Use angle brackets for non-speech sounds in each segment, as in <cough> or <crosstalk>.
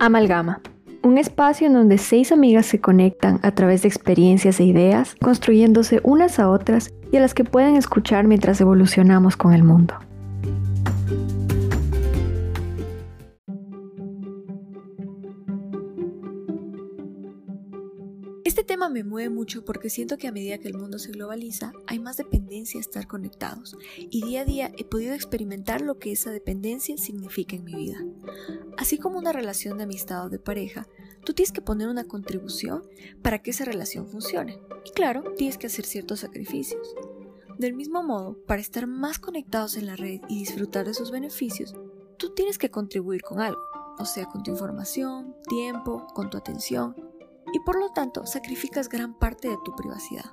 Amalgama. Un espacio en donde seis amigas se conectan a través de experiencias e ideas, construyéndose unas a otras y a las que pueden escuchar mientras evolucionamos con el mundo. Me mueve mucho porque siento que a medida que el mundo se globaliza hay más dependencia a estar conectados y día a día he podido experimentar lo que esa dependencia significa en mi vida. Así como una relación de amistad o de pareja, tú tienes que poner una contribución para que esa relación funcione. Y claro, tienes que hacer ciertos sacrificios. Del mismo modo, para estar más conectados en la red y disfrutar de sus beneficios, tú tienes que contribuir con algo, o sea, con tu información, tiempo, con tu atención y por lo tanto sacrificas gran parte de tu privacidad.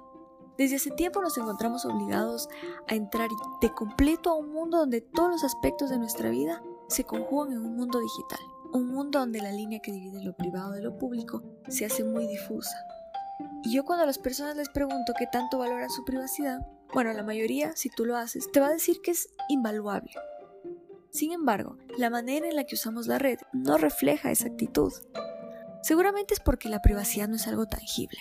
Desde hace tiempo nos encontramos obligados a entrar de completo a un mundo donde todos los aspectos de nuestra vida se conjugan en un mundo digital, un mundo donde la línea que divide lo privado de lo público se hace muy difusa. Y yo cuando a las personas les pregunto qué tanto valoran su privacidad, bueno, la mayoría, si tú lo haces, te va a decir que es invaluable. Sin embargo, la manera en la que usamos la red no refleja esa actitud. Seguramente es porque la privacidad no es algo tangible.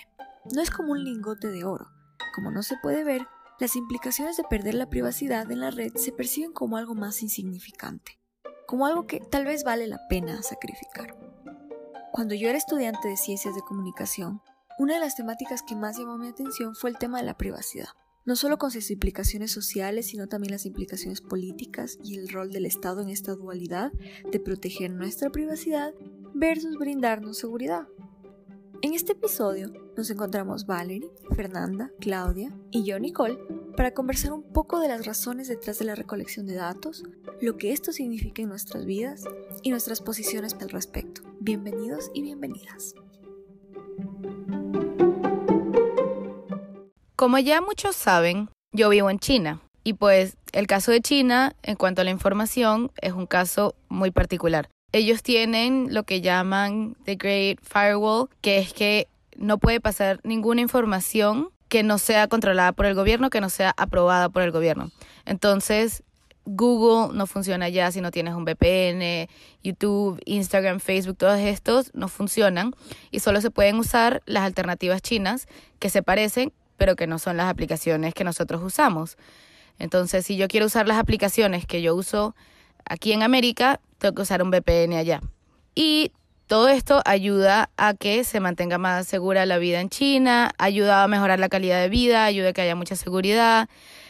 No es como un lingote de oro. Como no se puede ver, las implicaciones de perder la privacidad en la red se perciben como algo más insignificante, como algo que tal vez vale la pena sacrificar. Cuando yo era estudiante de ciencias de comunicación, una de las temáticas que más llamó mi atención fue el tema de la privacidad no solo con sus implicaciones sociales, sino también las implicaciones políticas y el rol del Estado en esta dualidad de proteger nuestra privacidad versus brindarnos seguridad. En este episodio nos encontramos Valerie, Fernanda, Claudia y yo, Nicole, para conversar un poco de las razones detrás de la recolección de datos, lo que esto significa en nuestras vidas y nuestras posiciones al respecto. Bienvenidos y bienvenidas. Como ya muchos saben, yo vivo en China y pues el caso de China en cuanto a la información es un caso muy particular. Ellos tienen lo que llaman The Great Firewall, que es que no puede pasar ninguna información que no sea controlada por el gobierno, que no sea aprobada por el gobierno. Entonces, Google no funciona ya si no tienes un VPN, YouTube, Instagram, Facebook, todos estos no funcionan y solo se pueden usar las alternativas chinas que se parecen pero que no son las aplicaciones que nosotros usamos. Entonces, si yo quiero usar las aplicaciones que yo uso aquí en América, tengo que usar un VPN allá. Y todo esto ayuda a que se mantenga más segura la vida en China, ayuda a mejorar la calidad de vida, ayuda a que haya mucha seguridad.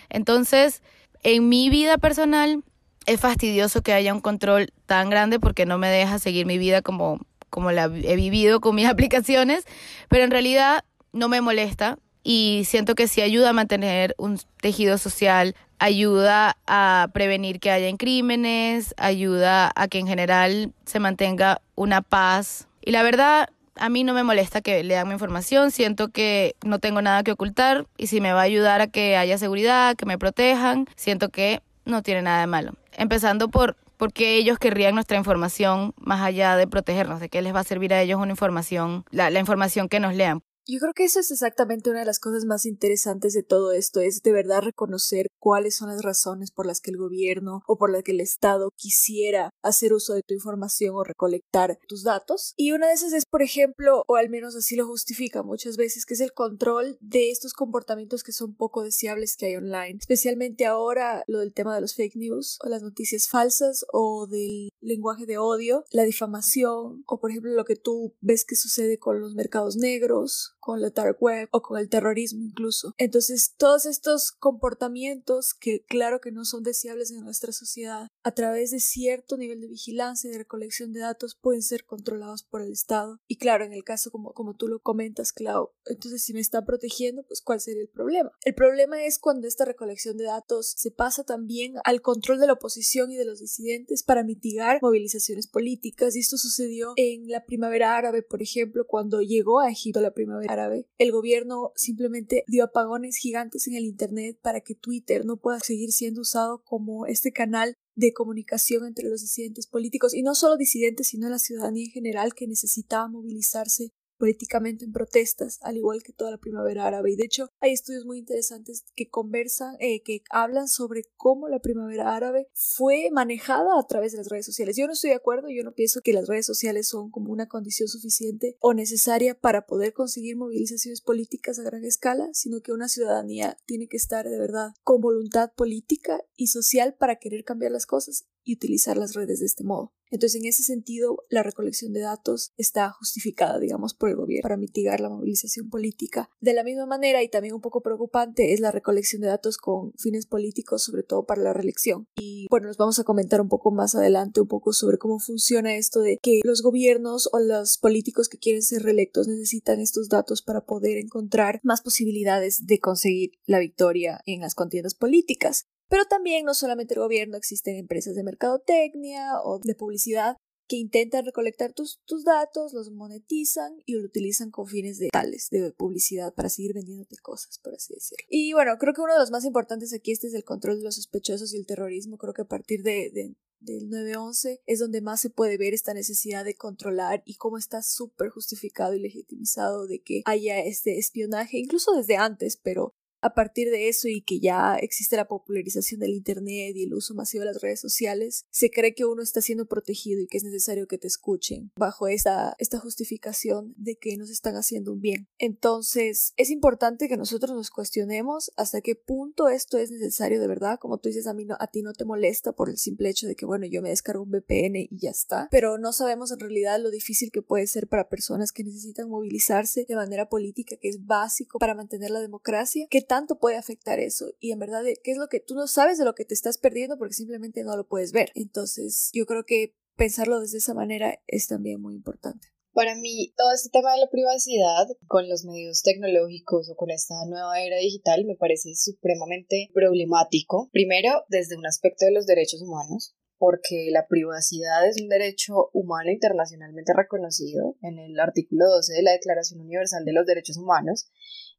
Entonces, en mi vida personal es fastidioso que haya un control tan grande porque no me deja seguir mi vida como, como la he vivido con mis <laughs> aplicaciones, pero en realidad no me molesta y siento que sí ayuda a mantener un tejido social, ayuda a prevenir que hayan crímenes, ayuda a que en general se mantenga una paz. Y la verdad, a mí no me molesta que lean mi información, siento que no tengo nada que ocultar y si me va a ayudar a que haya seguridad, que me protejan, siento que no tiene nada de malo. Empezando por porque ellos querrían nuestra información más allá de protegernos, de qué les va a servir a ellos una información, la, la información que nos lean. Yo creo que eso es exactamente una de las cosas más interesantes de todo esto, es de verdad reconocer cuáles son las razones por las que el gobierno o por las que el Estado quisiera hacer uso de tu información o recolectar tus datos. Y una de esas es, por ejemplo, o al menos así lo justifica muchas veces, que es el control de estos comportamientos que son poco deseables que hay online. Especialmente ahora lo del tema de los fake news o las noticias falsas o del lenguaje de odio, la difamación o por ejemplo lo que tú ves que sucede con los mercados negros con la dark web o con el terrorismo incluso. Entonces, todos estos comportamientos que claro que no son deseables en nuestra sociedad, a través de cierto nivel de vigilancia y de recolección de datos pueden ser controlados por el Estado. Y claro, en el caso como, como tú lo comentas, Clau, entonces si me está protegiendo, pues ¿cuál sería el problema? El problema es cuando esta recolección de datos se pasa también al control de la oposición y de los disidentes para mitigar movilizaciones políticas. Y esto sucedió en la primavera árabe, por ejemplo, cuando llegó a Egipto la primavera el gobierno simplemente dio apagones gigantes en el Internet para que Twitter no pueda seguir siendo usado como este canal de comunicación entre los disidentes políticos y no solo disidentes sino la ciudadanía en general que necesitaba movilizarse políticamente en protestas, al igual que toda la primavera árabe. Y de hecho hay estudios muy interesantes que conversan, eh, que hablan sobre cómo la primavera árabe fue manejada a través de las redes sociales. Yo no estoy de acuerdo, yo no pienso que las redes sociales son como una condición suficiente o necesaria para poder conseguir movilizaciones políticas a gran escala, sino que una ciudadanía tiene que estar de verdad con voluntad política y social para querer cambiar las cosas y utilizar las redes de este modo. Entonces, en ese sentido, la recolección de datos está justificada, digamos, por el gobierno para mitigar la movilización política. De la misma manera, y también un poco preocupante, es la recolección de datos con fines políticos, sobre todo para la reelección. Y bueno, nos vamos a comentar un poco más adelante un poco sobre cómo funciona esto de que los gobiernos o los políticos que quieren ser reelectos necesitan estos datos para poder encontrar más posibilidades de conseguir la victoria en las contiendas políticas. Pero también no solamente el gobierno, existen empresas de mercadotecnia o de publicidad que intentan recolectar tus, tus datos, los monetizan y lo utilizan con fines de tales, de publicidad, para seguir vendiéndote cosas, por así decirlo. Y bueno, creo que uno de los más importantes aquí este es el control de los sospechosos y el terrorismo. Creo que a partir de, de del 9-11 es donde más se puede ver esta necesidad de controlar y cómo está súper justificado y legitimizado de que haya este espionaje, incluso desde antes, pero a partir de eso y que ya existe la popularización del Internet y el uso masivo de las redes sociales, se cree que uno está siendo protegido y que es necesario que te escuchen bajo esta, esta justificación de que nos están haciendo un bien. Entonces, es importante que nosotros nos cuestionemos hasta qué punto esto es necesario de verdad. Como tú dices, a, mí no, a ti no te molesta por el simple hecho de que, bueno, yo me descargo un VPN y ya está. Pero no sabemos en realidad lo difícil que puede ser para personas que necesitan movilizarse de manera política, que es básico para mantener la democracia, que tanto puede afectar eso y en verdad qué es lo que tú no sabes de lo que te estás perdiendo porque simplemente no lo puedes ver. Entonces yo creo que pensarlo desde esa manera es también muy importante. Para mí, todo este tema de la privacidad con los medios tecnológicos o con esta nueva era digital me parece supremamente problemático. Primero, desde un aspecto de los derechos humanos, porque la privacidad es un derecho humano internacionalmente reconocido en el artículo 12 de la Declaración Universal de los Derechos Humanos,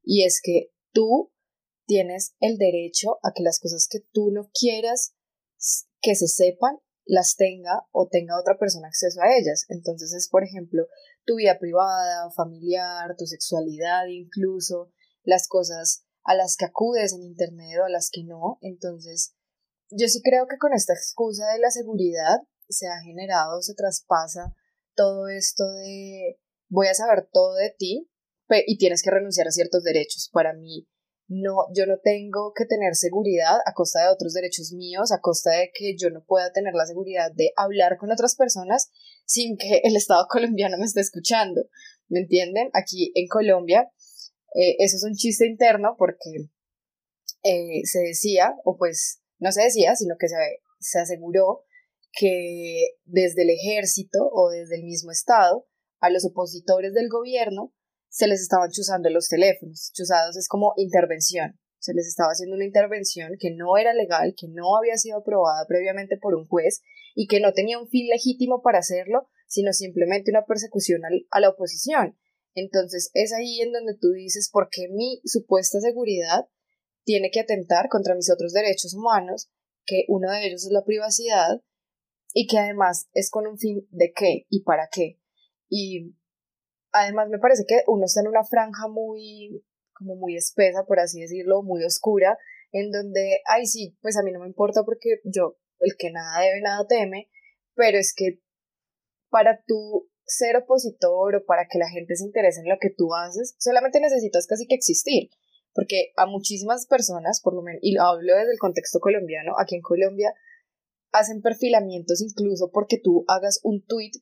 y es que tú tienes el derecho a que las cosas que tú no quieras que se sepan, las tenga o tenga otra persona acceso a ellas. Entonces es, por ejemplo, tu vida privada, familiar, tu sexualidad, incluso las cosas a las que acudes en Internet o a las que no. Entonces, yo sí creo que con esta excusa de la seguridad se ha generado, se traspasa todo esto de voy a saber todo de ti y tienes que renunciar a ciertos derechos. Para mí, no, yo no tengo que tener seguridad a costa de otros derechos míos, a costa de que yo no pueda tener la seguridad de hablar con otras personas sin que el Estado <laughs> colombiano me esté escuchando. ¿Me entienden? Aquí en Colombia, eh, eso es un chiste interno porque eh, se decía, o pues no se decía, sino que se, se aseguró que desde el ejército o desde el mismo Estado, a los opositores del gobierno se les estaban chuzando los teléfonos. Chuzados es como intervención. Se les estaba haciendo una intervención que no era legal, que no había sido aprobada previamente por un juez y que no tenía un fin legítimo para hacerlo, sino simplemente una persecución a la oposición. Entonces es ahí en donde tú dices por qué mi supuesta seguridad tiene que atentar contra mis otros derechos humanos, que uno de ellos es la privacidad y que además es con un fin de qué y para qué. Y Además, me parece que uno está en una franja muy, como muy espesa, por así decirlo, muy oscura, en donde, ay, sí, pues a mí no me importa porque yo, el que nada debe, nada teme, pero es que para tú ser opositor o para que la gente se interese en lo que tú haces, solamente necesitas casi que existir, porque a muchísimas personas, por lo menos, y lo hablo desde el contexto colombiano, aquí en Colombia, hacen perfilamientos incluso porque tú hagas un tweet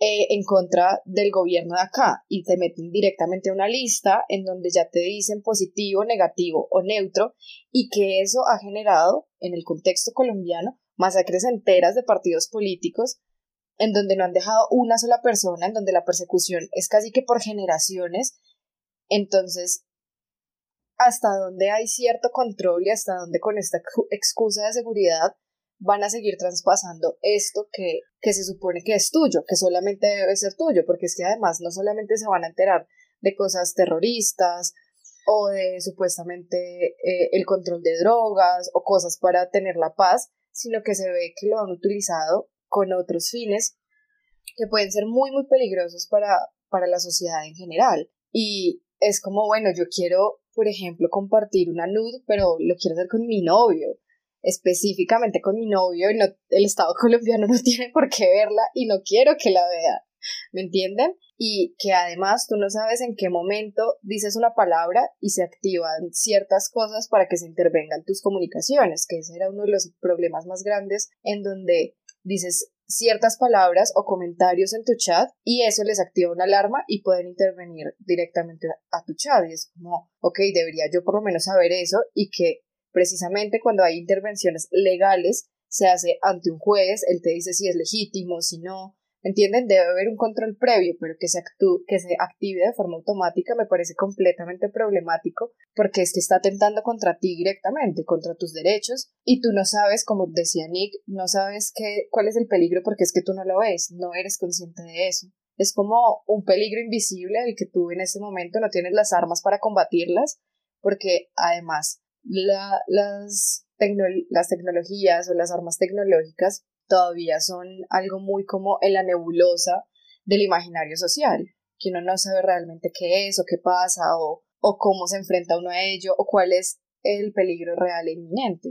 eh, en contra del gobierno de acá y te meten directamente a una lista en donde ya te dicen positivo, negativo o neutro y que eso ha generado en el contexto colombiano masacres enteras de partidos políticos en donde no han dejado una sola persona, en donde la persecución es casi que por generaciones. Entonces, hasta donde hay cierto control y hasta donde con esta excusa de seguridad van a seguir traspasando esto que, que se supone que es tuyo, que solamente debe ser tuyo, porque es que además no solamente se van a enterar de cosas terroristas o de supuestamente eh, el control de drogas o cosas para tener la paz, sino que se ve que lo han utilizado con otros fines que pueden ser muy muy peligrosos para, para la sociedad en general. Y es como, bueno, yo quiero, por ejemplo, compartir una nude, pero lo quiero hacer con mi novio, específicamente con mi novio, y no, el Estado <laughs> colombiano no tiene por qué verla y no quiero que la vea, ¿me entienden? Y que además tú no sabes en qué momento dices una palabra y se activan ciertas cosas para que se intervengan tus comunicaciones, que ese era uno de los problemas más grandes en donde dices ciertas palabras o comentarios en tu chat y eso les activa una alarma y pueden intervenir directamente a tu chat y es como, ok, debería yo por lo menos saber eso y que precisamente cuando hay intervenciones legales se hace ante un juez, él te dice si es legítimo, si no, ¿Entienden? Debe haber un control previo, pero que se, actúe, que se active de forma automática me parece completamente problemático porque es que está atentando contra ti directamente, contra tus derechos, y tú no sabes, como decía Nick, no sabes qué, cuál es el peligro porque es que tú no lo ves, no eres consciente de eso. Es como un peligro invisible el que tú en ese momento no tienes las armas para combatirlas, porque además la, las, las tecnologías o las armas tecnológicas todavía son algo muy como en la nebulosa del imaginario social, que uno no sabe realmente qué es o qué pasa o, o cómo se enfrenta uno a ello o cuál es el peligro real e inminente.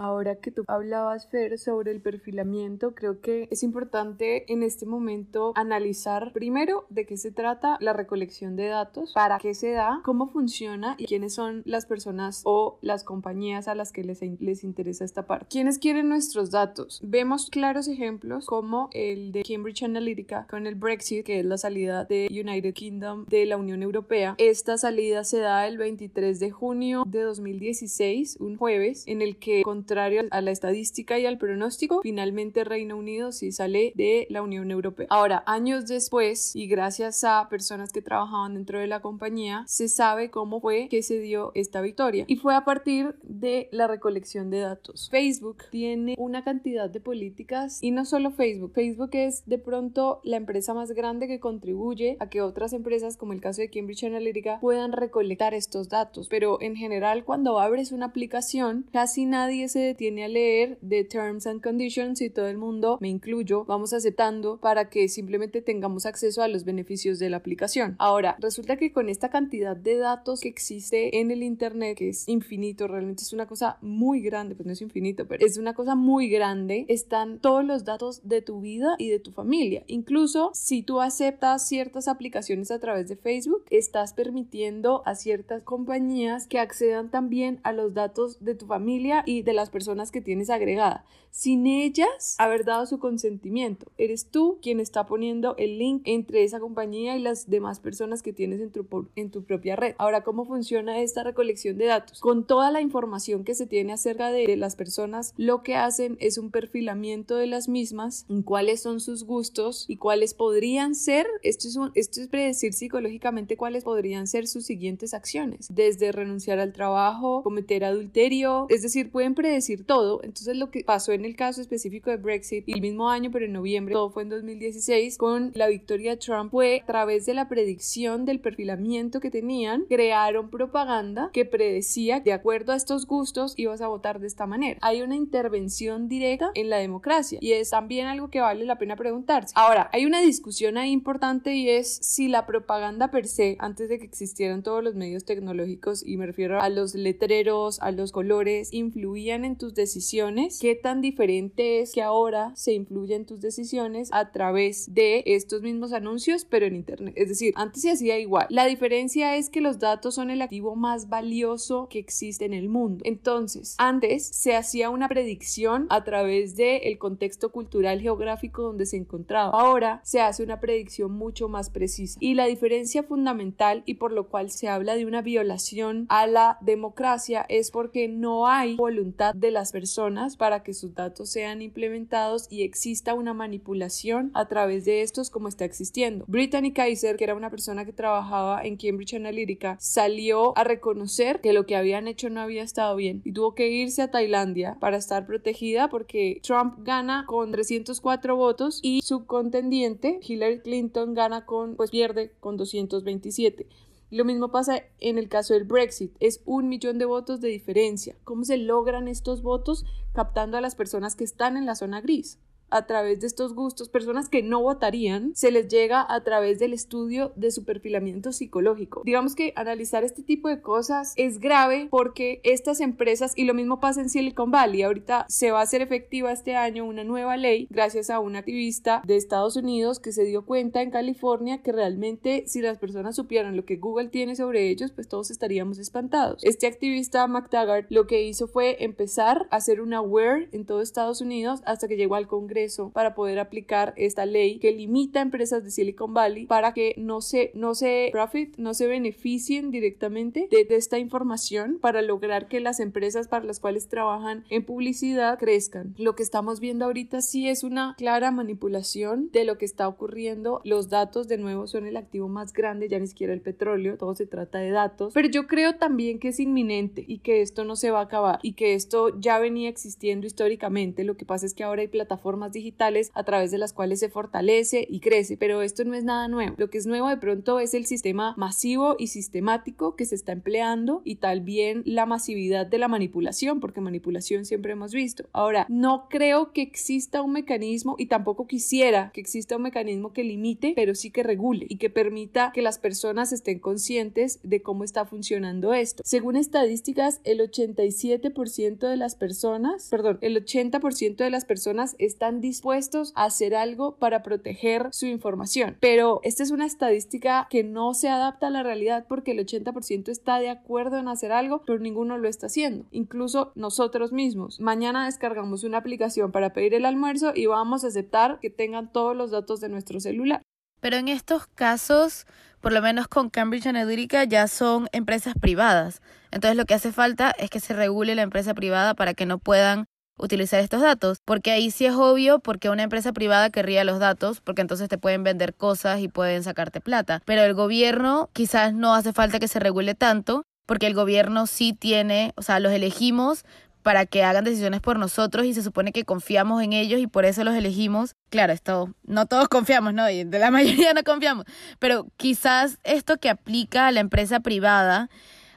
Ahora que tú hablabas, Fer, sobre el perfilamiento, creo que es importante en este momento analizar primero de qué se trata la recolección de datos, para qué se da, cómo funciona y quiénes son las personas o las compañías a las que les, les interesa esta parte. ¿Quiénes quieren nuestros datos? Vemos claros ejemplos como el de Cambridge Analytica con el Brexit, que es la salida de United Kingdom de la Unión Europea. Esta salida se da el 23 de junio de 2016, un jueves, en el que contrario a la estadística y al pronóstico, finalmente Reino Unido sí sale de la Unión Europea. Ahora, años después, y gracias a personas que trabajaban dentro de la compañía, se sabe cómo fue que se dio esta victoria. Y fue a partir de la recolección de datos. Facebook tiene una cantidad de políticas y no solo Facebook. Facebook es de pronto la empresa más grande que contribuye a que otras empresas, como el caso de Cambridge Analytica, puedan recolectar estos datos. Pero en general, cuando abres una aplicación, casi nadie se detiene a leer de Terms and Conditions y todo el mundo, me incluyo, vamos aceptando para que simplemente tengamos acceso a los beneficios de la aplicación. Ahora, resulta que con esta cantidad de datos que existe en el Internet, que es infinito, realmente es una cosa muy grande, pues no es infinito, pero es una cosa muy grande, están todos los datos de tu vida y de tu familia. Incluso si tú aceptas ciertas aplicaciones a través de Facebook, estás permitiendo a ciertas compañías que accedan también a los datos de tu familia y de las personas que tienes agregada, sin ellas haber dado su consentimiento. Eres tú quien está poniendo el link entre esa compañía y las demás personas que tienes en tu, en tu propia red. Ahora, ¿cómo funciona esta recolección de datos? Con toda la información que se tiene acerca de las personas, lo que hacen es un perfilamiento de las mismas, en cuáles son sus gustos y cuáles podrían ser, esto es, esto es predecir psicológicamente cuáles podrían ser sus siguientes acciones, desde renunciar al trabajo, cometer adulterio, es decir, pueden predecir decir todo. Entonces lo que pasó en el caso específico de Brexit, el mismo año, pero en noviembre, todo fue en 2016, con la victoria de Trump, fue a través de la predicción del perfilamiento que tenían, crearon propaganda que predecía, de acuerdo a estos gustos, ibas a votar de esta manera. Hay una intervención directa en la democracia y es también algo que vale la pena preguntarse. Ahora, hay una discusión ahí importante y es si la propaganda per se, antes de que existieran todos los medios tecnológicos, y me refiero a los letreros, a los colores, influían en tus decisiones, qué tan diferente es que ahora se influye en tus decisiones a través de estos mismos anuncios, pero en Internet. Es decir, antes se hacía igual. La diferencia es que los datos son el activo más valioso que existe en el mundo. Entonces, antes se hacía una predicción a través del el contexto cultural geográfico donde se encontraba. Ahora se hace una predicción mucho más precisa. Y la diferencia fundamental y por lo cual se habla de una violación a la democracia es porque no hay voluntad de las personas para que sus datos sean implementados y exista una manipulación a través de estos como está existiendo. Brittany Kaiser, que era una persona que trabajaba en Cambridge Analytica, salió a reconocer que lo que habían hecho no había estado bien y tuvo que irse a Tailandia para estar protegida porque Trump gana con 304 votos y su contendiente Hillary Clinton gana con pues pierde con 227. Lo mismo pasa en el caso del Brexit, es un millón de votos de diferencia. ¿Cómo se logran estos votos captando a las personas que están en la zona gris? A través de estos gustos, personas que no votarían, se les llega a través del estudio de su perfilamiento psicológico. Digamos que analizar este tipo de cosas es grave porque estas empresas, y lo mismo pasa en Silicon Valley, ahorita se va a hacer efectiva este año una nueva ley gracias a un activista de Estados Unidos que se dio cuenta en California que realmente si las personas supieran lo que Google tiene sobre ellos, pues todos estaríamos espantados. Este activista McTaggart lo que hizo fue empezar a hacer una aware en todo Estados Unidos hasta que llegó al Congreso para poder aplicar esta ley que limita a empresas de Silicon Valley para que no se, no se profit, no se beneficien directamente de, de esta información para lograr que las empresas para las cuales trabajan en publicidad crezcan. Lo que estamos viendo ahorita sí es una clara manipulación de lo que está ocurriendo. Los datos de nuevo son el activo más grande, ya ni siquiera el petróleo, todo se trata de datos, pero yo creo también que es inminente y que esto no se va a acabar y que esto ya venía existiendo históricamente. Lo que pasa es que ahora hay plataformas digitales a través de las cuales se fortalece y crece, pero esto no es nada nuevo. Lo que es nuevo de pronto es el sistema masivo y sistemático que se está empleando y tal bien la masividad de la manipulación, porque manipulación siempre hemos visto. Ahora, no creo que exista un mecanismo y tampoco quisiera que exista un mecanismo que limite, pero sí que regule y que permita que las personas estén conscientes de cómo está funcionando esto. Según estadísticas, el 87% de las personas, perdón, el 80% de las personas dispuestos a hacer algo para proteger su información. Pero esta es una estadística que no se adapta a la realidad porque el 80% está de acuerdo en hacer algo, pero ninguno lo está haciendo. Incluso nosotros mismos. Mañana descargamos una aplicación para pedir el almuerzo y vamos a aceptar que tengan todos los datos de nuestro celular. Pero en estos casos, por lo menos con Cambridge Analytica, ya son empresas privadas. Entonces lo que hace falta es que se regule la empresa privada para que no puedan utilizar estos datos, porque ahí sí es obvio porque una empresa privada querría los datos, porque entonces te pueden vender cosas y pueden sacarte plata, pero el gobierno quizás no hace falta que se regule tanto, porque el gobierno sí tiene, o sea, los elegimos para que hagan decisiones por nosotros y se supone que confiamos en ellos y por eso los elegimos. Claro, esto no todos confiamos, ¿no? Y de la <laughs> mayoría no confiamos, pero quizás esto que aplica a la empresa privada,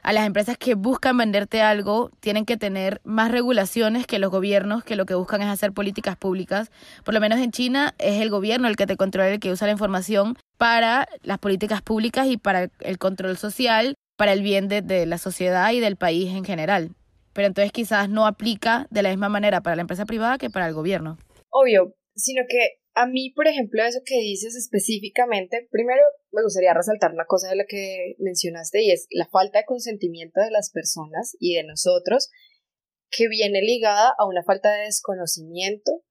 a las empresas que buscan venderte algo, tienen que tener más regulaciones que los gobiernos, que lo que buscan es hacer políticas públicas. Por lo menos en China es el gobierno el que te controla, el que usa la información para las políticas públicas y para el control social, para el bien de, la sociedad y del país en general pero entonces quizás no aplica de la misma manera para la empresa privada que para el gobierno. Obvio, sino que a mí, por ejemplo, eso que dices específicamente, primero me gustaría resaltar una cosa de la que mencionaste y es la falta de consentimiento de las personas y de nosotros que viene ligada a una falta de desconocimiento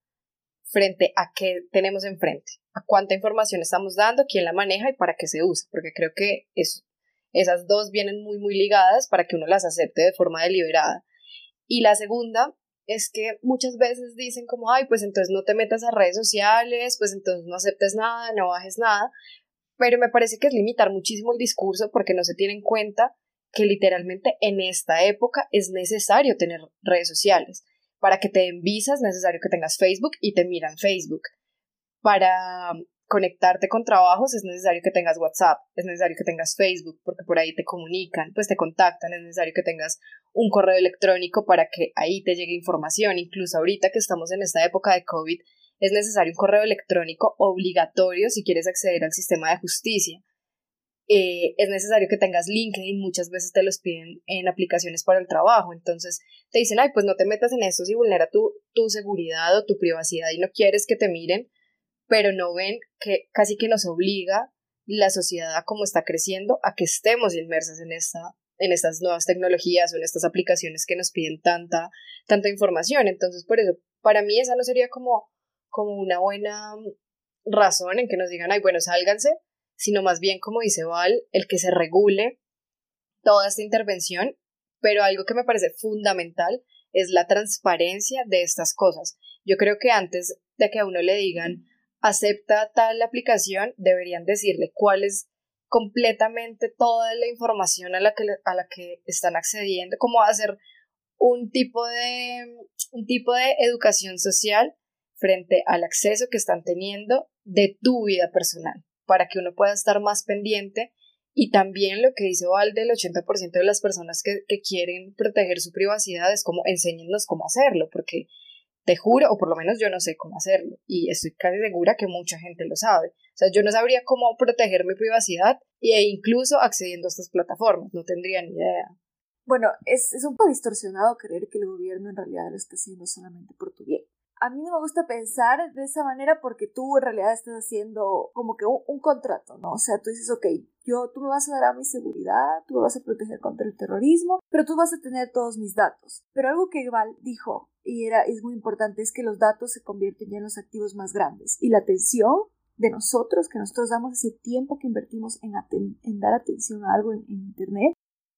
frente a qué tenemos enfrente, a cuánta información estamos dando, quién la maneja y para qué se usa, porque creo que es, esas dos vienen muy, muy ligadas para que uno las acepte de forma deliberada. Y la segunda es que muchas veces dicen como, ay, pues entonces no te metas a redes sociales, pues entonces no aceptes nada, no bajes nada, pero me parece que es limitar muchísimo el discurso porque no se tiene en cuenta que literalmente en esta época es necesario tener redes sociales. Para que te den visas es necesario que tengas Facebook y te miran Facebook. Para conectarte con trabajos es necesario que tengas WhatsApp, es necesario que tengas Facebook, porque por ahí te comunican, pues te contactan, es necesario que tengas un correo electrónico para que ahí te llegue información. Incluso ahorita que estamos en esta época de COVID, es necesario un correo electrónico obligatorio si quieres acceder al sistema de justicia. Eh, es necesario que tengas LinkedIn, muchas veces te los piden en aplicaciones para el trabajo, entonces te dicen, ay, pues no te metas en esto si vulnera tu, tu seguridad o tu privacidad y no quieres que te miren, pero no ven que casi que nos obliga la sociedad como está creciendo a que estemos inmersas en esta en estas nuevas tecnologías o en estas aplicaciones que nos piden tanta tanta información. Entonces por eso para mí esa no sería como como una buena razón en que nos digan ay bueno sálganse sino más bien como dice Val el que se regule toda esta intervención pero algo que me parece fundamental es la transparencia de estas cosas. Yo creo que antes de que a uno le digan acepta tal aplicación, deberían decirle cuál es completamente toda la información a la que, a la que están accediendo, cómo hacer un tipo de un tipo de educación social frente al acceso que están teniendo de tu vida personal, para que uno pueda estar más pendiente. Y también lo que dice Valde, el 80% de las personas que, que quieren proteger su privacidad es como enséñennos cómo hacerlo, porque Te juro, o por lo menos yo no sé cómo hacerlo, y estoy casi segura que mucha gente lo sabe. O sea, yo no sabría cómo proteger mi privacidad e incluso accediendo a estas plataformas, no tendría ni idea. Bueno, es, es un poco distorsionado creer que el gobierno en realidad lo está haciendo solamente por tu bien a mí no me gusta pensar de esa manera porque tú en realidad estás haciendo como que un, contrato, ¿no? O sea, tú dices, ok, yo, tú me vas a dar a mi seguridad, tú me vas a proteger contra el terrorismo, pero tú vas a tener todos mis datos. Pero algo que Val dijo, y era, es muy importante, es que los datos se convierten ya en los activos más grandes. Y la atención de nosotros, que nosotros damos ese tiempo que invertimos en, en dar atención a algo en Internet,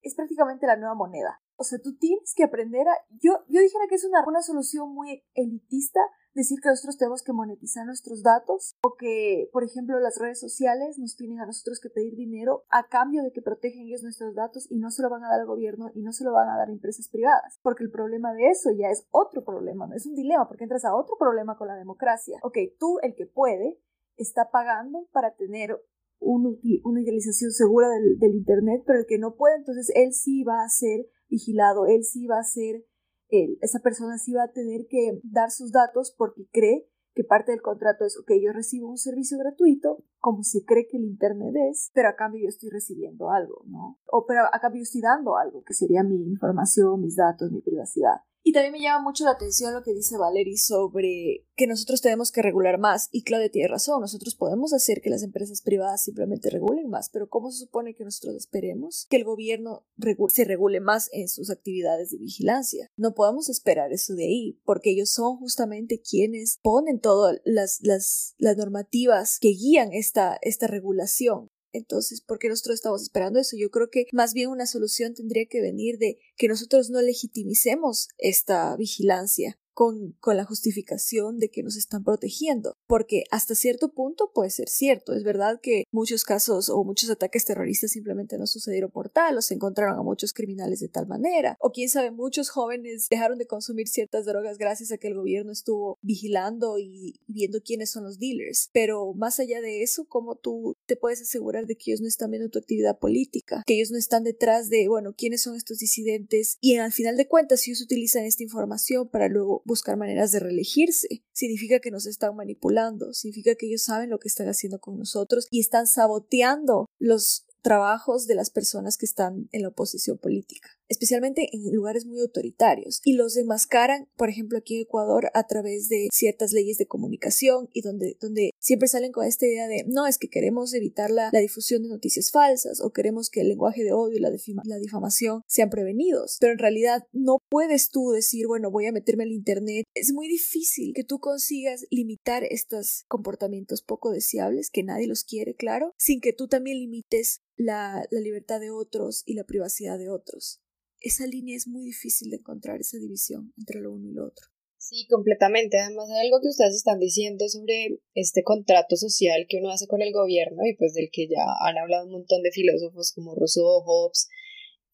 es prácticamente la nueva moneda. O sea, tú tienes que aprender a... Yo, yo dijera que es una, una solución muy elitista decir que nosotros tenemos que monetizar nuestros datos o que, por ejemplo, las redes sociales nos tienen a nosotros que pedir dinero a cambio de que protegen ellos nuestros datos y no se lo van a dar al gobierno y no se lo van a dar a empresas privadas. Porque el problema de eso ya es otro problema, no es un dilema, porque entras a otro problema con la democracia. Ok, tú, el que puede, está pagando para tener una utilización segura del, Internet, pero el que no puede, entonces él sí va a ser vigilado, él sí va a ser, él, esa persona sí va a tener que dar sus datos porque cree que parte del contrato es, ok, yo recibo un servicio gratuito, como se cree que el Internet es, pero a cambio yo estoy recibiendo algo, ¿no? O pero a cambio estoy dando algo, que sería mi información, mis datos, mi privacidad. Y también me llama mucho la atención lo que dice Valerie sobre que nosotros tenemos que regular más. Y Claudia tiene razón, nosotros podemos hacer que las empresas privadas simplemente regulen más, pero ¿cómo se supone que nosotros esperemos que el gobierno se regule más en sus actividades de vigilancia? No podemos esperar eso de ahí, porque ellos son justamente quienes ponen todas las, las, normativas que guían esta, esta regulación. Entonces, ¿por qué nosotros estamos esperando eso? Yo creo que más bien una solución tendría que venir de que nosotros no legitimicemos esta vigilancia con, con, la justificación de que nos están protegiendo, porque hasta cierto punto puede ser cierto. Es verdad que muchos casos o muchos ataques terroristas simplemente no sucedieron por tal, o se encontraron a muchos criminales de tal manera, o quién sabe, muchos jóvenes dejaron de consumir ciertas drogas gracias a que el gobierno estuvo vigilando y viendo quiénes son los dealers. Pero más allá de eso, ¿cómo tú te puedes asegurar de que ellos no están viendo tu actividad política? Que ellos no están detrás de, bueno, quiénes son estos disidentes y al final de cuentas, si ellos utilizan esta información para luego buscar maneras de reelegirse. Significa que nos están manipulando, significa que ellos saben lo que están haciendo con nosotros y están saboteando los trabajos de las personas que están en la oposición política, especialmente en lugares muy autoritarios, y los enmascaran, por ejemplo, aquí en Ecuador, a través de ciertas leyes de comunicación y donde, donde siempre salen con esta idea de no, es que queremos evitar la, difusión de noticias falsas o queremos que el lenguaje de odio y la, la difamación sean prevenidos, pero en realidad no puedes tú decir, bueno, voy a meterme al Internet. Es muy difícil que tú consigas limitar estos comportamientos poco deseables, que nadie los quiere, claro, sin que tú también limites la, libertad de otros y la privacidad de otros. Esa línea es muy difícil de encontrar, esa división entre lo uno y lo otro. Sí, completamente. Además hay algo que ustedes están diciendo sobre este contrato social que uno hace con el gobierno y pues del que ya han hablado un montón de filósofos como Rousseau, Hobbes,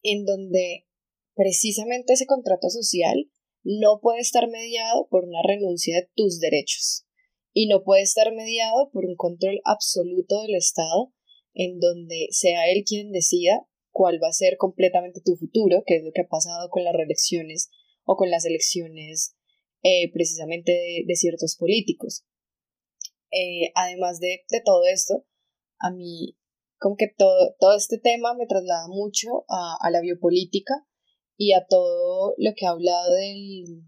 en donde precisamente ese contrato social no puede estar mediado por una renuncia de tus derechos y no puede estar mediado por un control absoluto del Estado en donde sea él quien decida cuál va a ser completamente tu futuro, que es lo que ha pasado con las reelecciones o con las elecciones eh, precisamente de, ciertos políticos. Eh, además de, todo esto, a mí como que todo, todo este tema me traslada mucho a, a, la biopolítica y a todo lo que ha hablado del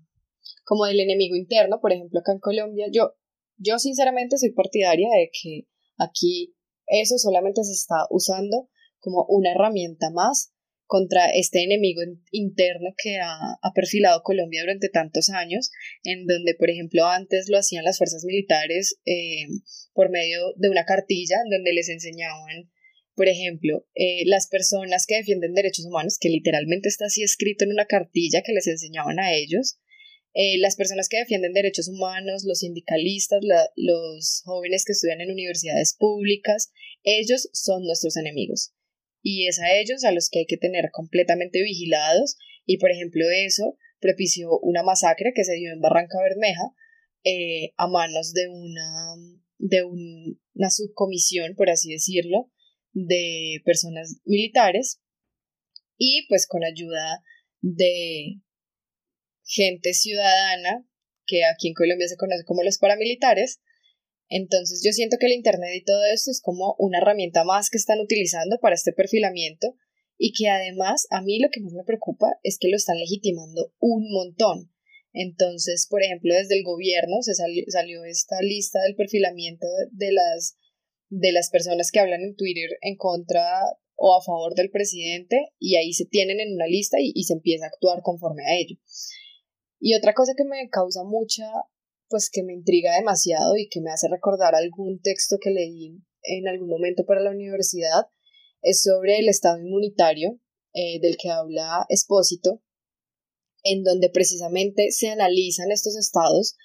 como del enemigo interno, por ejemplo acá en Colombia, yo, yo sinceramente soy partidaria de que aquí eso solamente se está usando como una herramienta más contra este enemigo interno que ha, perfilado Colombia durante tantos años, en donde, por ejemplo, antes lo hacían las fuerzas militares eh, por medio de una cartilla, en donde les enseñaban, por ejemplo, eh, las personas que defienden derechos humanos, que literalmente está así escrito en una cartilla que les enseñaban a ellos, eh, las personas que defienden derechos humanos, los sindicalistas, los jóvenes que estudian en universidades públicas, ellos son nuestros enemigos. Y es a ellos a los que hay que tener completamente vigilados. Y por ejemplo, eso propició una masacre que se dio en Barranca Bermeja eh, a manos de una, de una subcomisión, por así decirlo, de personas militares y pues con ayuda de gente ciudadana que aquí en Colombia se conoce como los paramilitares. Entonces yo siento que el Internet y todo esto es como una herramienta más que están utilizando para este perfilamiento y que además a mí lo que más me preocupa es que lo están legitimando un montón. Entonces, por ejemplo, desde el gobierno se salió, esta lista del perfilamiento de, las, de las personas que hablan en Twitter en contra o a favor del presidente y ahí se tienen en una lista y, y se empieza a actuar conforme a ello. Y otra cosa que me causa mucha, pues que me intriga demasiado y que me hace recordar algún texto que leí en algún momento para la universidad es sobre el estado inmunitario eh, del que habla Espósito, en donde precisamente se analizan estos estados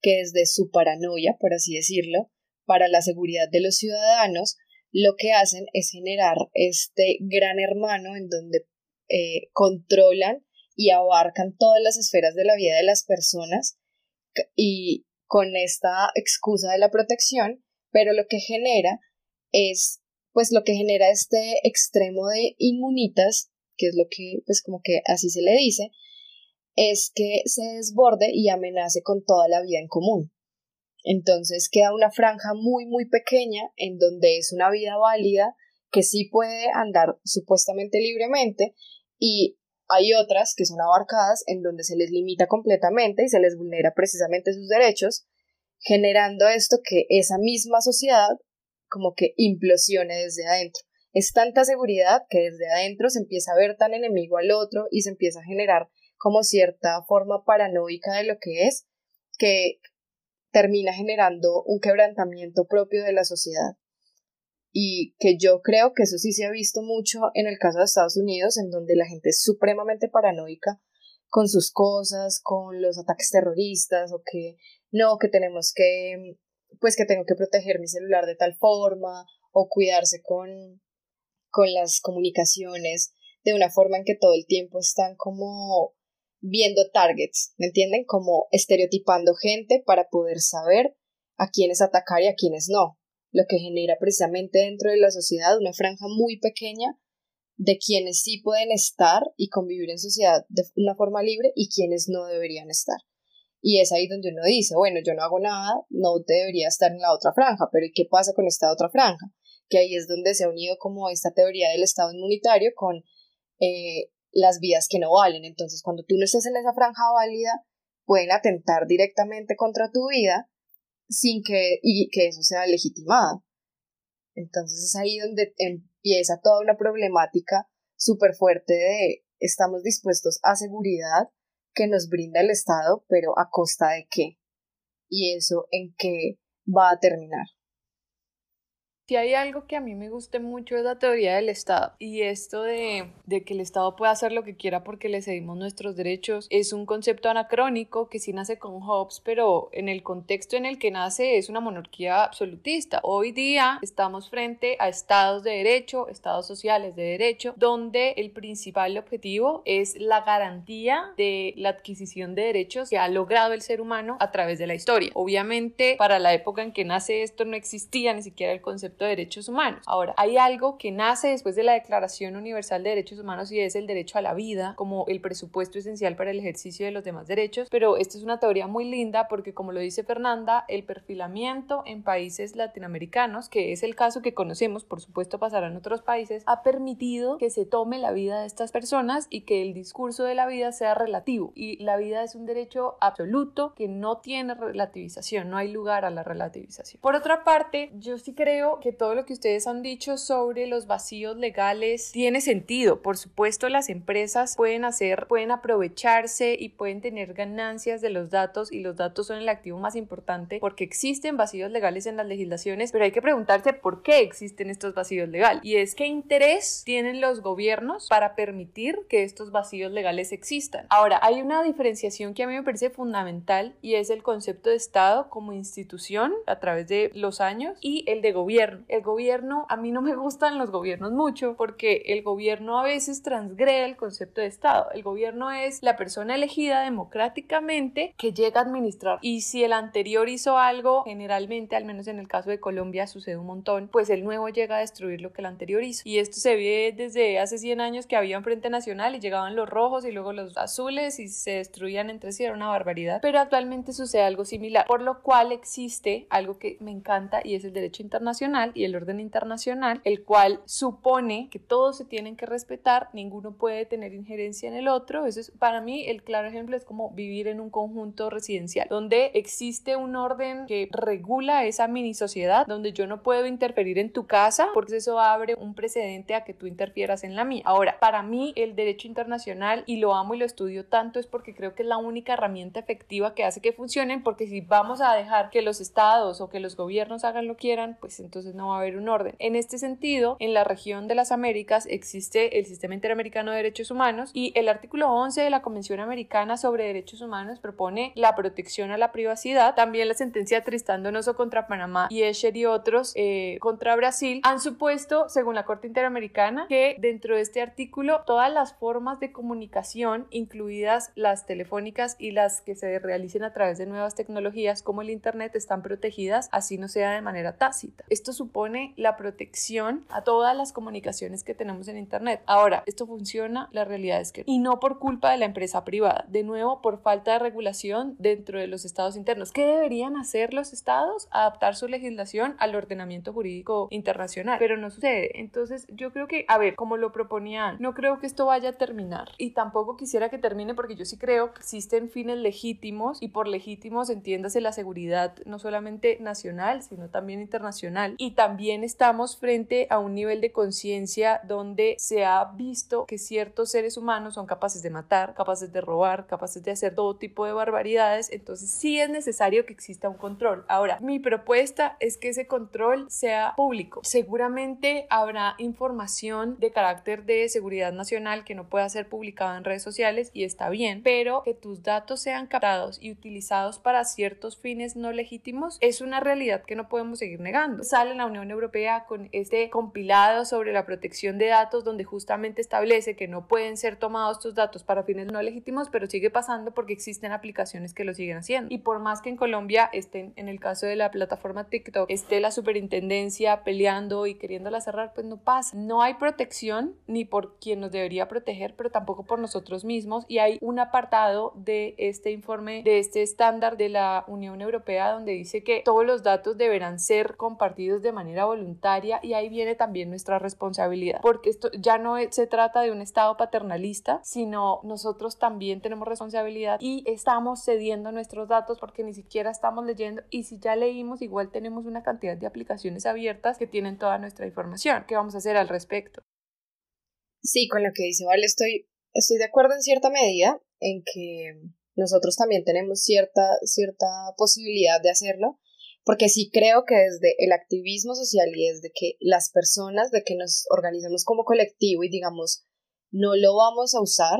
que desde su paranoia, por así decirlo, para la seguridad de los ciudadanos, lo que hacen es generar este gran hermano en donde eh, controlan y abarcan todas las esferas de la vida de las personas y con esta excusa de la protección, pero lo que genera es pues lo que genera este extremo de inmunitas, que es lo que pues como que así se le dice, es que se desborde y amenace con toda la vida en común. Entonces queda una franja muy muy pequeña en donde es una vida válida que sí puede andar supuestamente libremente y hay otras que son abarcadas en donde se les limita completamente y se les vulnera precisamente sus derechos, generando esto que esa misma sociedad como que implosione desde adentro. Es tanta seguridad que desde adentro se empieza a ver tan enemigo al otro y se empieza a generar como cierta forma paranoica de lo que es, que termina generando un quebrantamiento propio de la sociedad y que yo creo que eso sí se ha visto mucho en el caso de Estados Unidos, en donde la gente es supremamente paranoica con sus cosas, con los ataques terroristas o que no, que tenemos que, pues que tengo que proteger mi celular de tal forma o cuidarse con, con las comunicaciones de una forma en que todo el tiempo están como viendo targets, ¿me entienden? Como estereotipando gente para poder saber a quiénes atacar y a quiénes no lo que genera precisamente dentro de la sociedad una franja muy pequeña de quienes sí pueden estar y convivir en sociedad de una forma libre y quienes no deberían estar. Y es ahí donde uno dice, bueno, yo no hago nada, no debería estar en la otra franja, pero ¿y qué pasa con esta otra franja? Que ahí es donde se ha unido como esta teoría del Estado inmunitario con eh, las vías que no valen. Entonces, cuando tú no estás en esa franja válida, pueden atentar directamente contra tu vida sin que, y que eso sea legitimado. Entonces es ahí donde empieza toda una problemática súper fuerte de estamos dispuestos a seguridad que nos brinda el Estado, pero a costa de qué. Y eso en qué va a terminar. Si hay algo que a mí me guste mucho es la teoría del Estado y esto de, que el Estado puede hacer lo que quiera porque le cedimos nuestros derechos es un concepto anacrónico que sí nace con Hobbes, pero en el contexto en el que nace es una monarquía absolutista. Hoy día estamos frente a estados de derecho, estados sociales de derecho, donde el principal objetivo es la garantía de la adquisición de derechos que ha logrado el ser humano a través de la historia. Obviamente, para la época en que nace esto no existía ni siquiera el concepto de derechos humanos. Ahora, hay algo que nace después de la Declaración Universal de Derechos Humanos y es el derecho a la vida como el presupuesto esencial para el ejercicio de los demás derechos, pero esta es una teoría muy linda porque como lo dice Fernanda, el perfilamiento en países latinoamericanos, que es el caso que conocemos, por supuesto pasará en otros países, ha permitido que se tome la vida de estas personas y que el discurso de la vida sea relativo. Y la vida es un derecho absoluto que no tiene relativización, no hay lugar a la relativización. Por otra parte, yo sí creo que todo lo que ustedes han dicho sobre los vacíos legales tiene sentido. Por supuesto, las empresas pueden hacer, pueden aprovecharse y pueden tener ganancias de los datos y los datos son el activo más importante porque existen vacíos legales en las legislaciones, pero hay que preguntarse por qué existen estos vacíos legales. Y es qué interés tienen los gobiernos para permitir que estos vacíos legales existan. Ahora, hay una diferenciación que a mí me parece fundamental y es el concepto de Estado como institución a través de los años y el de gobierno gobierno. El gobierno, a mí no me gustan los gobiernos mucho porque el gobierno a veces transgrede el concepto de Estado. El gobierno es la persona elegida democráticamente que llega a administrar. Y si el anterior hizo algo, generalmente, al menos en el caso de Colombia, sucede un montón, pues el nuevo llega a destruir lo que el anterior hizo. Y esto se ve desde hace 100 años que había un Frente Nacional y llegaban los rojos y luego los azules y se destruían entre sí, era una barbaridad. Pero actualmente sucede algo similar, por lo cual existe algo que me encanta y es el derecho internacional y el orden internacional, el cual supone que todos se tienen que respetar, ninguno puede tener injerencia en el otro. Eso es para mí el claro ejemplo es como vivir en un conjunto residencial donde existe un orden que regula esa mini sociedad, donde yo no puedo interferir en tu casa porque eso abre un precedente a que tú interfieras en la mía. Ahora, para mí el derecho internacional y lo amo y lo estudio tanto es porque creo que es la única herramienta efectiva que hace que funcionen porque si vamos a dejar que los estados o que los gobiernos hagan lo quieran, pues entonces no va a haber un orden. En este sentido, en la región de las Américas existe el Sistema Interamericano de Derechos Humanos y el artículo 11 de la Convención Americana sobre Derechos Humanos propone la protección a la privacidad. También la sentencia Tristán Donoso contra Panamá y Escher y otros eh, contra Brasil han supuesto, según la Corte Interamericana, que dentro de este artículo todas las formas de comunicación, incluidas las telefónicas y las que se realicen a través de nuevas tecnologías como el Internet, están protegidas, así no sea de manera tácita. Esto supone la protección a todas las comunicaciones que tenemos en Internet. Ahora, esto funciona, la realidad es que y no por culpa de la empresa privada, de nuevo por falta de regulación dentro de los estados internos. ¿Qué deberían hacer los estados? Adaptar su legislación al ordenamiento jurídico internacional, pero no sucede. Entonces, yo creo que, a ver, como lo proponían, no creo que esto vaya a terminar y tampoco quisiera que termine porque yo sí creo que existen fines legítimos y por legítimos entiéndase la seguridad no solamente nacional, sino también internacional. Y también estamos frente a un nivel de conciencia donde se ha visto que ciertos seres humanos son capaces de matar, capaces de robar, capaces de hacer todo tipo de barbaridades. Entonces sí es necesario que exista un control. Ahora, mi propuesta es que ese control sea público. Seguramente habrá información de carácter de seguridad nacional que no pueda ser publicada en redes sociales y está bien, pero que tus datos sean captados y utilizados para ciertos fines no legítimos es una realidad que no podemos seguir negando. Sale la Unión Europea con este compilado sobre la protección de datos donde justamente establece que no pueden ser tomados estos datos para fines no legítimos, pero sigue pasando porque existen aplicaciones que lo siguen haciendo. Y por más que en Colombia estén, en el caso de la plataforma TikTok, esté la superintendencia peleando y queriéndola cerrar, pues no pasa. No hay protección ni por quien nos debería proteger, pero tampoco por nosotros mismos. Y hay un apartado de este informe, de este estándar de la Unión Europea, donde dice que todos los datos deberán ser compartidos de manera voluntaria y ahí viene también nuestra responsabilidad, porque esto ya no se trata de un Estado paternalista, sino nosotros también tenemos responsabilidad y estamos cediendo nuestros datos porque ni siquiera estamos leyendo y si ya leímos igual tenemos una cantidad de aplicaciones abiertas que tienen toda nuestra información. ¿Qué vamos a hacer al respecto? Sí, con lo que dice Vale estoy, estoy de acuerdo en cierta medida en que nosotros también tenemos cierta, cierta posibilidad de hacerlo, porque sí creo que desde el activismo social y desde que las personas, de que nos organizamos como colectivo y digamos, no lo vamos a usar,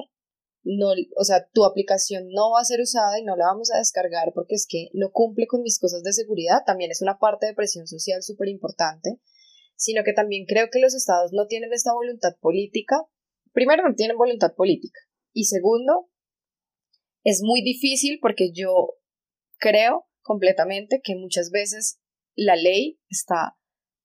no, o sea, tu aplicación no va a ser usada y no la vamos a descargar porque es que no cumple con mis cosas de seguridad, también es una parte de presión social súper importante, sino que también creo que los estados no tienen esta voluntad política. Primero, no tienen voluntad política. Y segundo, es muy difícil porque yo creo completamente que muchas veces la ley está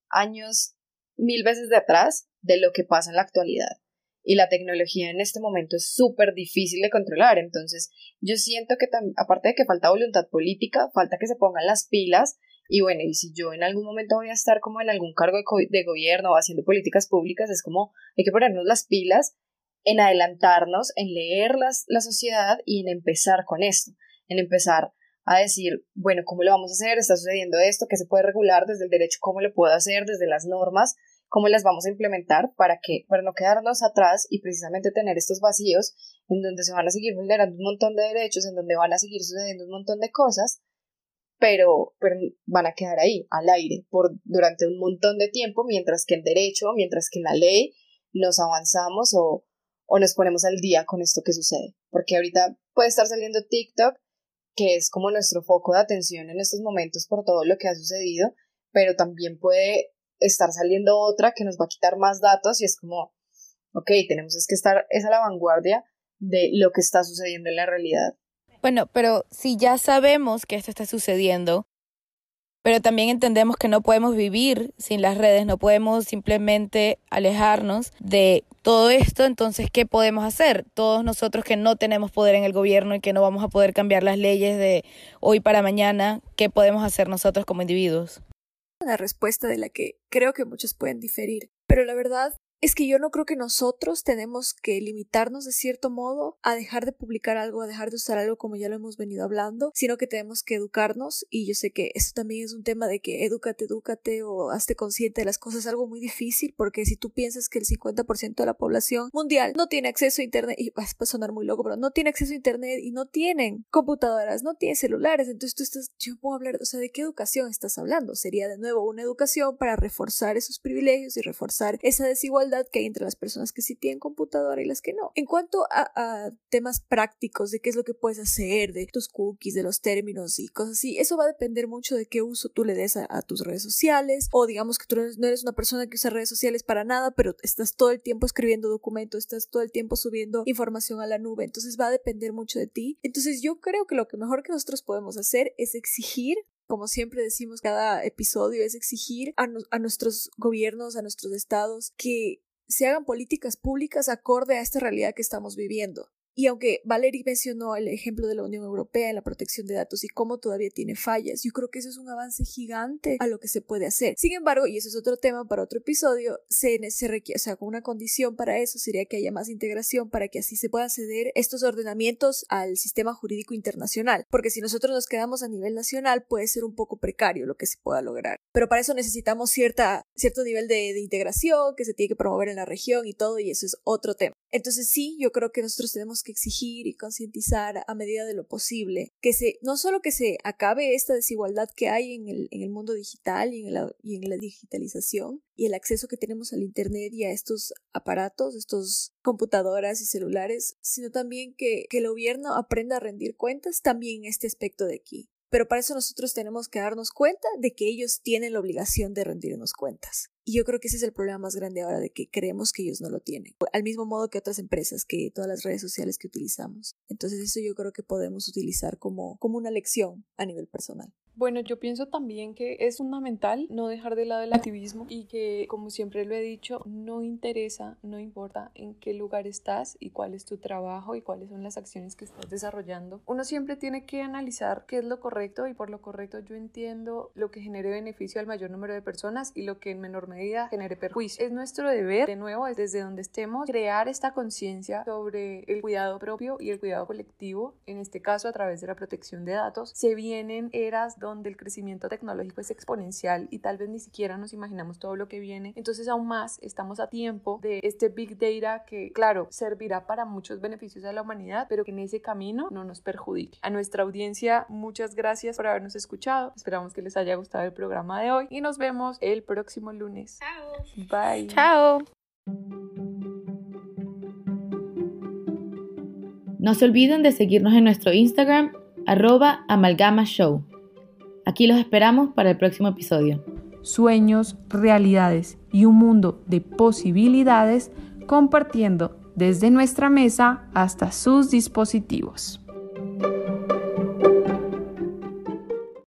años, mil veces de atrás de lo que pasa en la actualidad y la tecnología en este momento es súper difícil de controlar. Entonces, yo siento que aparte de que falta voluntad política, falta que se pongan las pilas y bueno, y si yo en algún momento voy a estar como en algún cargo de, gobierno o haciendo políticas públicas, es como hay que ponernos las pilas en adelantarnos, en leer la sociedad y en empezar con esto, en empezar a decir, bueno, ¿cómo lo vamos a hacer? Está sucediendo esto, ¿qué se puede regular desde el derecho? ¿Cómo lo puedo hacer desde las normas? cómo las vamos a implementar para que para no quedarnos atrás y precisamente tener estos vacíos en donde se van a seguir vulnerando un montón de derechos, en donde van a seguir sucediendo un montón de cosas, pero, pero van a quedar ahí, al aire, por durante un montón de tiempo, mientras que el derecho, mientras que la ley nos avanzamos o, o nos ponemos al día con esto que sucede. Porque ahorita puede estar saliendo TikTok, que es como nuestro foco de atención en estos momentos por todo lo que ha sucedido, pero también puede estar saliendo otra que nos va a quitar más datos y es como, ok, tenemos es que estar, es a la vanguardia de lo que está sucediendo en la realidad. Bueno, pero si ya sabemos que esto está sucediendo, pero también entendemos que no podemos vivir sin las redes, no podemos simplemente alejarnos de todo esto, entonces, ¿qué podemos hacer? Todos nosotros que no tenemos poder en el gobierno y que no vamos a poder cambiar las leyes de hoy para mañana, ¿qué podemos hacer nosotros como individuos? Una respuesta de la que creo que muchos pueden diferir, pero la verdad es que yo no creo que nosotros tenemos que limitarnos de cierto modo a dejar de publicar algo, a dejar de usar algo como ya lo hemos venido hablando, sino que tenemos que educarnos y yo sé que esto también es un tema de que edúcate, edúcate o hazte consciente de las cosas, es algo muy difícil porque si tú piensas que el 50% de la población mundial no tiene acceso a internet y vas a sonar muy loco, pero no tiene acceso a internet y no tienen computadoras, no tienen celulares, entonces tú estás, yo puedo hablar, o sea, ¿de qué educación estás hablando? Sería de nuevo una educación para reforzar esos privilegios y reforzar esa desigualdad que hay entre las personas que sí tienen computadora y las que no. En cuanto a, temas prácticos de qué es lo que puedes hacer, de tus cookies, de los términos y cosas así, eso va a depender mucho de qué uso tú le des a, tus redes sociales o digamos que tú no eres una persona que usa redes sociales para nada, pero estás todo el tiempo escribiendo documentos, estás todo el tiempo subiendo información a la nube, entonces va a depender mucho de ti. Entonces yo creo que lo que mejor que nosotros podemos hacer es exigir como siempre decimos cada episodio, es exigir a, a, nuestros gobiernos, a nuestros estados, que se hagan políticas públicas acorde a esta realidad que estamos viviendo. Y aunque Valerie mencionó el ejemplo de la Unión Europea en la protección de datos y cómo todavía tiene fallas, yo creo que eso es un avance gigante a lo que se puede hacer. Sin embargo, y eso es otro tema para otro episodio, se, se requiere, o sea, una condición para eso sería que haya más integración para que así se puedan ceder estos ordenamientos al sistema jurídico internacional, porque si nosotros nos quedamos a nivel nacional puede ser un poco precario lo que se pueda lograr. Pero para eso necesitamos cierta, cierto nivel de, de integración que se tiene que promover en la región y todo, y eso es otro tema. Entonces sí, yo creo que nosotros que exigir y concientizar a medida de lo posible que se, no solo que se acabe esta desigualdad que hay en el, en el mundo digital y en, la, y en la digitalización y el acceso que tenemos al Internet y a estos aparatos, estos computadoras y celulares, sino también que, que el gobierno aprenda a rendir cuentas también en este aspecto de aquí. Pero para eso nosotros tenemos que darnos cuenta de que ellos tienen la obligación de rendirnos cuentas. Y yo creo que ese es el problema más grande ahora de que creemos que ellos no lo tienen. Al mismo modo que otras empresas, que todas las redes sociales que utilizamos. Entonces eso yo creo que podemos utilizar como, como una lección a nivel personal. Bueno, yo pienso también que es fundamental no dejar de lado el activismo y que, como siempre lo he dicho, no interesa, no importa en qué lugar estás y cuál es tu trabajo y cuáles son las acciones que estás desarrollando. Uno siempre tiene que analizar qué es lo correcto y por lo correcto yo entiendo lo que genere beneficio al mayor número de personas y lo que en menor medida genere perjuicio. Es nuestro deber, de nuevo, desde donde estemos, crear esta conciencia sobre el cuidado propio y el cuidado colectivo, en este caso a través de la protección de datos. Se vienen eras donde el crecimiento tecnológico es exponencial y tal vez ni siquiera nos imaginamos todo lo que viene. Entonces aún más estamos a tiempo de este big data que, claro, servirá para muchos beneficios a la humanidad, pero que en ese camino no nos perjudique. A nuestra audiencia, muchas gracias por habernos escuchado. Esperamos que les haya gustado el programa de hoy y nos vemos el próximo lunes. Chao. Bye. Chao. No se olviden de seguirnos en nuestro Instagram, arroba amalgamashow. Aquí los esperamos para el próximo episodio. Sueños, realidades y un mundo de posibilidades compartiendo desde nuestra mesa hasta sus dispositivos.